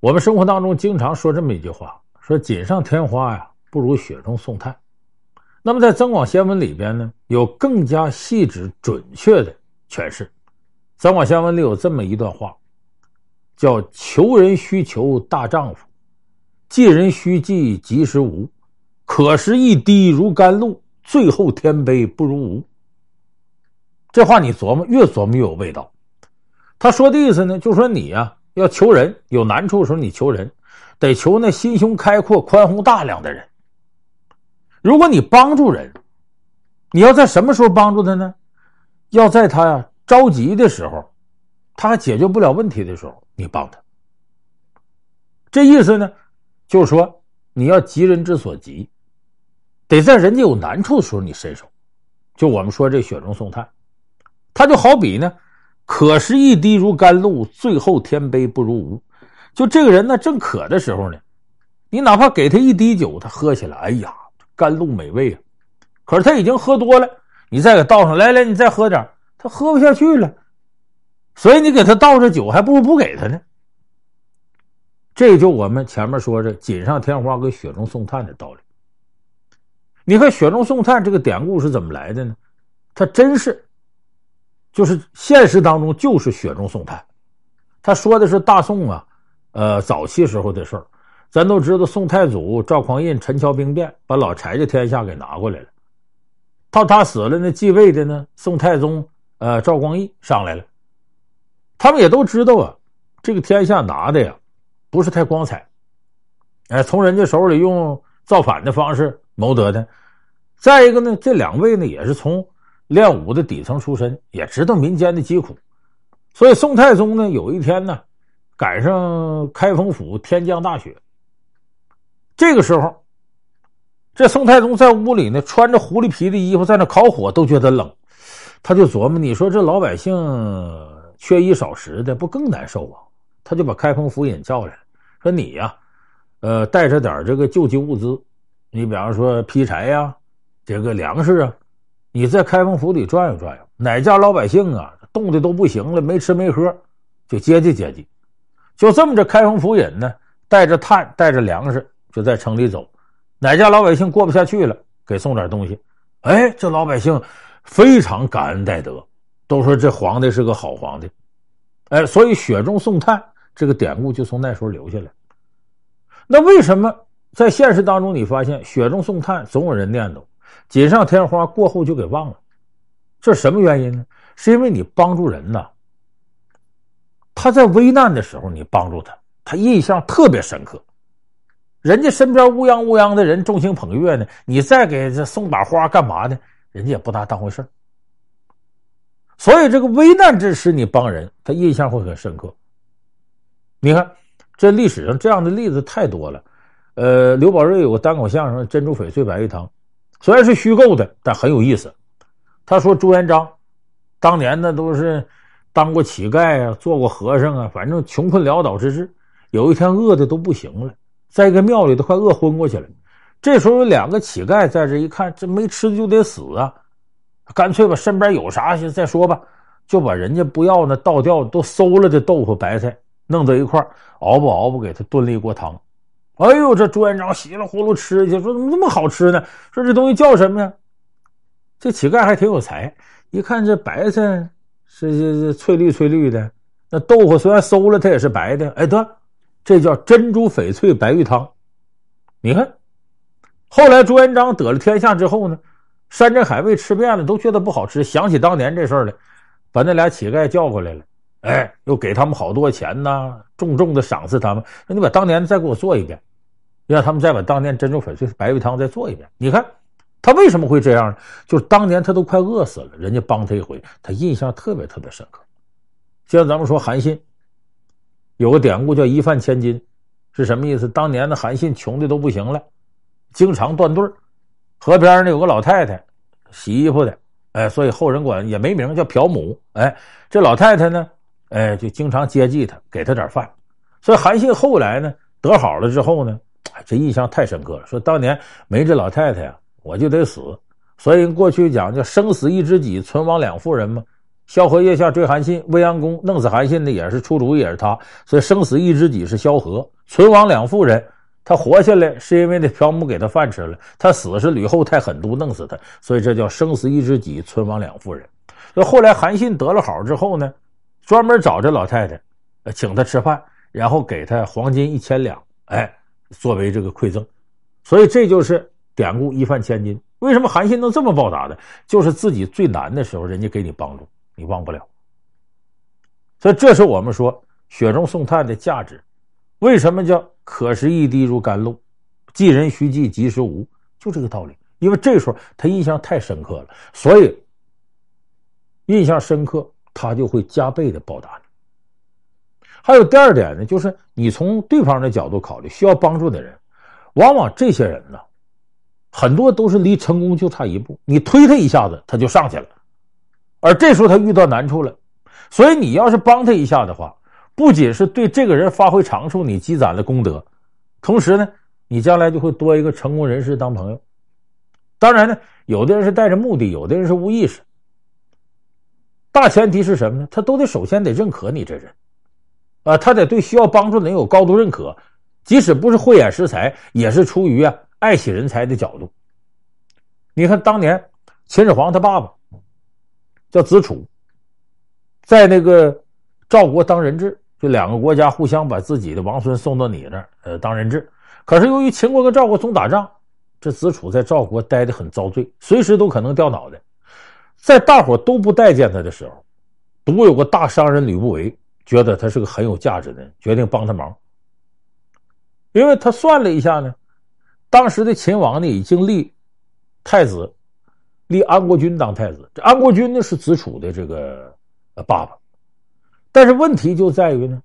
我们生活当中经常说这么一句话：说锦上添花呀，不如雪中送炭。那么在《增广贤文》里边呢，有更加细致准确的诠释。《增广贤文》里有这么一段话，叫“求人须求大丈夫，济人须济及时无，可食一滴如甘露，最后天杯不如无。”这话你琢磨，越琢磨越有味道。他说的意思呢，就说你呀、要求人有难处的时候，你求人得求那心胸开阔、宽宏大量的人。如果你帮助人，你要在什么时候帮助他呢？要在他着急的时候，他还解决不了问题的时候，你帮他。这意思呢，就是说你要急人之所急，得在人家有难处的时候你伸手。就我们说这雪中送炭，他就好比呢。可是一滴如甘露，最后天杯不如无。就这个人呢，正渴的时候呢，你哪怕给他一滴酒，他喝起来，哎呀，甘露美味啊。可是他已经喝多了，你再给倒上来，来，你再喝点，他喝不下去了。所以你给他倒这酒，还不如不给他呢。这就我们前面说的锦上添花跟雪中送炭的道理。你看雪中送炭这个典故是怎么来的呢？他真是。就是现实当中就是雪中送炭，他说的是大宋啊，呃，早期时候的事儿。咱都知道宋太祖赵匡胤陈桥兵变，把老柴家天下给拿过来了。到他死了，那继位的呢，宋太宗呃赵光义上来了。他们也都知道啊，这个天下拿的呀，不是太光彩。哎，从人家手里用造反的方式谋得的。再一个呢，这两位呢也是从。练武的底层出身，也知道民间的疾苦，所以宋太宗呢，有一天呢，赶上开封府天降大雪。这个时候，这宋太宗在屋里呢，穿着狐狸皮的衣服，在那烤火，都觉得冷。他就琢磨：你说这老百姓缺衣少食的，不更难受啊？他就把开封府尹叫来，说：“你呀，呃，带着点这个救济物资，你比方说劈柴呀，这个粮食啊。”你在开封府里转悠转悠，哪家老百姓啊冻的都不行了，没吃没喝，就接济接济。就这么着，开封府尹呢带着炭带着粮食就在城里走，哪家老百姓过不下去了，给送点东西。哎，这老百姓非常感恩戴德，都说这皇帝是个好皇帝。哎，所以雪中送炭这个典故就从那时候留下来。那为什么在现实当中你发现雪中送炭总有人念叨？锦上添花过后就给忘了，这是什么原因呢？是因为你帮助人呐，他在危难的时候你帮助他，他印象特别深刻。人家身边乌泱乌泱的人众星捧月呢，你再给这送把花干嘛呢？人家也不大当回事。所以这个危难之时你帮人，他印象会很深刻。你看，这历史上这样的例子太多了。呃，刘宝瑞有个单口相声《珍珠翡翠白玉汤》。虽然是虚构的，但很有意思。他说朱元璋当年呢都是当过乞丐啊，做过和尚啊，反正穷困潦倒之至。有一天饿的都不行了，在一个庙里都快饿昏过去了。这时候有两个乞丐在这一看，这没吃的就得死啊，干脆把身边有啥先再说吧，就把人家不要那倒掉都馊了的豆腐白菜弄到一块熬吧熬吧，给他炖了一锅汤。哎呦，这朱元璋稀里糊涂吃去，说怎么这么好吃呢？说这东西叫什么呀？这乞丐还挺有才，一看这白菜是是是翠绿翠绿的，那豆腐虽然馊了，它也是白的。哎，得，这叫珍珠翡翠白玉汤。你看，后来朱元璋得了天下之后呢，山珍海味吃遍了，都觉得不好吃，想起当年这事儿来，把那俩乞丐叫过来了。哎，又给他们好多钱呐，重重的赏赐他们。那你把当年再给我做一遍。让他们再把当年珍珠翡翠白玉汤再做一遍。你看他为什么会这样呢？就是当年他都快饿死了，人家帮他一回，他印象特别特别深刻。像咱们说韩信，有个典故叫一饭千金，是什么意思？当年的韩信穷的都不行了，经常断顿。河边呢有个老太太洗衣服的，哎，所以后人管也没名叫朴母。哎，这老太太呢，哎，就经常接济他，给他点饭。所以韩信后来呢得好了之后呢。这印象太深刻了。说当年没这老太太呀，我就得死。所以过去讲叫生死一知己，存亡两妇人嘛。萧何月下追韩信，未央宫弄死韩信的也是出主意，也是他。所以生死一知己是萧何，存亡两妇人。他活下来是因为那嫖母给他饭吃了，他死是吕后太狠毒弄死他，所以这叫生死一知己，存亡两妇人。那后来韩信得了好之后呢，专门找这老太太，请他吃饭，然后给他黄金一千两，哎，作为这个馈赠。所以这就是典故一饭千金。为什么韩信能这么报答呢？就是自己最难的时候，人家给你帮助，你忘不了。所以这是我们说雪中送炭的价值。为什么叫可是一滴如甘露，寄人须济及时无？就这个道理。因为这时候他印象太深刻了，所以印象深刻，他就会加倍的报答你。还有第二点呢，就是你从对方的角度考虑，需要帮助的人，往往这些人呢，很多都是离成功就差一步，你推他一下子，他就上去了。而这时候他遇到难处了，所以你要是帮他一下的话。不仅是对这个人发挥长处，你积攒了功德，同时呢，你将来就会多一个成功人士当朋友。当然呢，有的人是带着目的，有的人是无意识。大前提是什么呢？他都得首先得认可你这人，啊，他得对需要帮助的人有高度认可，即使不是慧眼识才，也是出于啊爱惜人才的角度。你看当年秦始皇他爸爸叫子楚，在那个赵国当人质。就两个国家互相把自己的王孙送到你那儿，呃，当人质。可是由于秦国跟赵国总打仗，这子楚在赵国待的很遭罪，随时都可能掉脑袋。在大伙都不待见他的时候，独有个大商人吕不韦觉得他是个很有价值的人，决定帮他忙。因为他算了一下呢，当时的秦王呢已经立太子，立安国君当太子。这安国君呢是子楚的这个爸爸。但是问题就在于呢，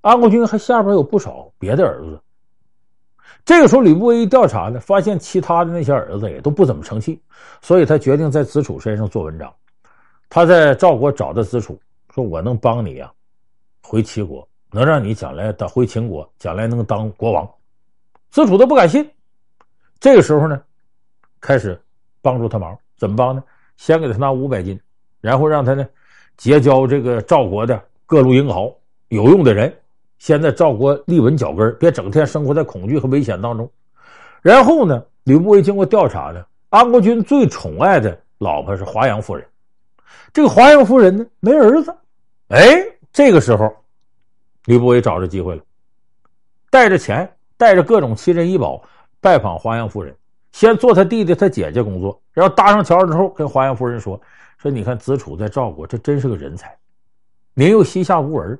安国君还下边有不少别的儿子。这个时候，吕不韦一调查呢，发现其他的那些儿子也都不怎么成器，所以他决定在子楚身上做文章。他在赵国找到子楚，说：“我能帮你呀，回齐国，能让你将来当回秦国，将来能当国王。”子楚都不敢信。这个时候呢，开始帮助他忙，怎么帮呢？先给他拿五百金，然后让他呢。结交这个赵国的各路英豪有用的人，先在赵国立稳脚跟，别整天生活在恐惧和危险当中。然后呢，吕不韦经过调查呢，安国君最宠爱的老婆是华阳夫人。这个华阳夫人呢，没儿子。哎，这个时候，吕不韦找着机会了，带着钱，带着各种奇珍异宝，拜访华阳夫人，先做他弟弟、他姐姐工作，然后搭上桥之后，跟华阳夫人说。说你看子楚在赵国，这真是个人才。您又膝下无儿，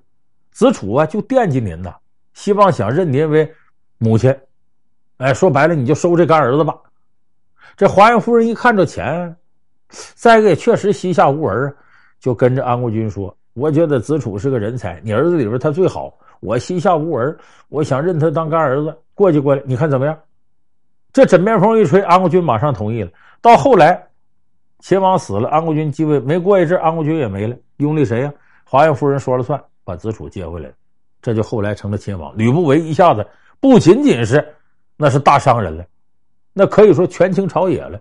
子楚啊就惦记您呐，希望想认您为母亲。哎，说白了，你就收这干儿子吧。这华阳夫人一看这钱，再一个也确实膝下无儿，就跟着安国君说：“我觉得子楚是个人才，你儿子里边他最好。我膝下无儿，我想认他当干儿子。过继过来，你看怎么样？”这枕边风一吹，安国君马上同意了。到后来。秦王死了，安国君继位。没过一阵，安国君也没了。拥立谁呀？华阳夫人说了算，把子楚接回来了。这就后来成了秦王。吕不韦一下子不仅仅是那是大商人了，那可以说权倾朝野了，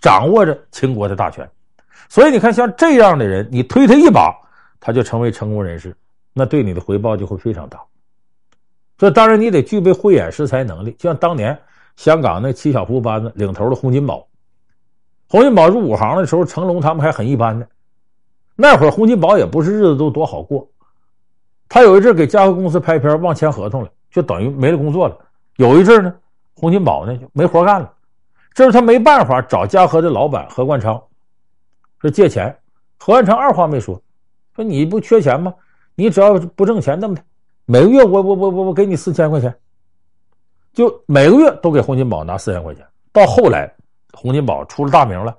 掌握着秦国的大权。所以你看，像这样的人，你推他一把，他就成为成功人士，那对你的回报就会非常大。这当然你得具备慧眼识才能力，就像当年香港那七小福班子领头的洪金宝。洪金宝入武行的时候，成龙他们还很一般呢。那会儿洪金宝也不是日子都多好过。他有一阵给嘉禾公司拍片，忘签合同了，就等于没了工作了。有一阵呢，洪金宝呢就没活干了。这是他没办法找嘉禾的老板何冠昌，说借钱。何冠昌二话没说，说你不缺钱吗？你只要不挣钱，那么的，每个月我我我我我给你四千块钱，就每个月都给洪金宝拿四千块钱。到后来。洪金宝出了大名了，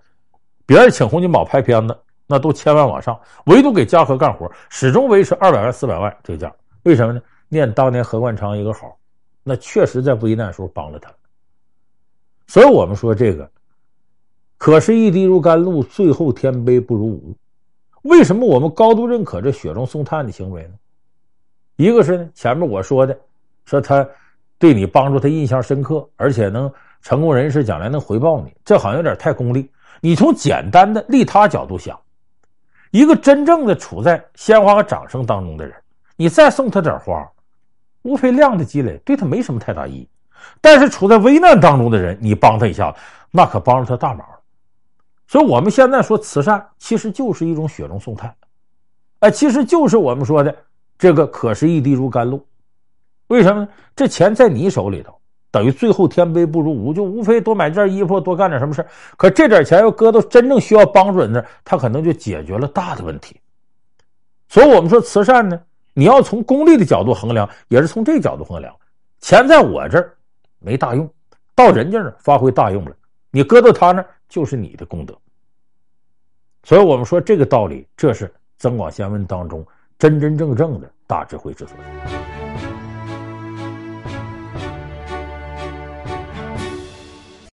别人请洪金宝拍片子，那都千万往上，唯独给嘉禾干活，始终维持二百万、四百万这个价。为什么呢？念当年何冠昌一个好，那确实在危难时候帮了他。所以我们说这个，可是一滴如甘露，最后天杯不如无。为什么我们高度认可这雪中送炭的行为呢？一个是呢，前面我说的，说他对你帮助他印象深刻，而且能。成功人士将来能回报你，这好像有点太功利。你从简单的利他角度想，一个真正的处在鲜花和掌声当中的人，你再送他点花，无非量的积累，对他没什么太大意义。但是处在危难当中的人，你帮他一下，那可帮了他大忙。所以我们现在说慈善，其实就是一种雪中送炭，哎，其实就是我们说的这个可是一滴如甘露。为什么呢？这钱在你手里头。等于最后天杯不如无，就无非多买件衣服，多干点什么事。可这点钱要搁到真正需要帮助人那，他可能就解决了大的问题。所以，我们说慈善呢，你要从功利的角度衡量，也是从这角度衡量。钱在我这儿没大用，到人家那儿发挥大用了，你搁到他那儿就是你的功德。所以我们说这个道理，这是《增广贤文》当中真真正正的大智慧之所在。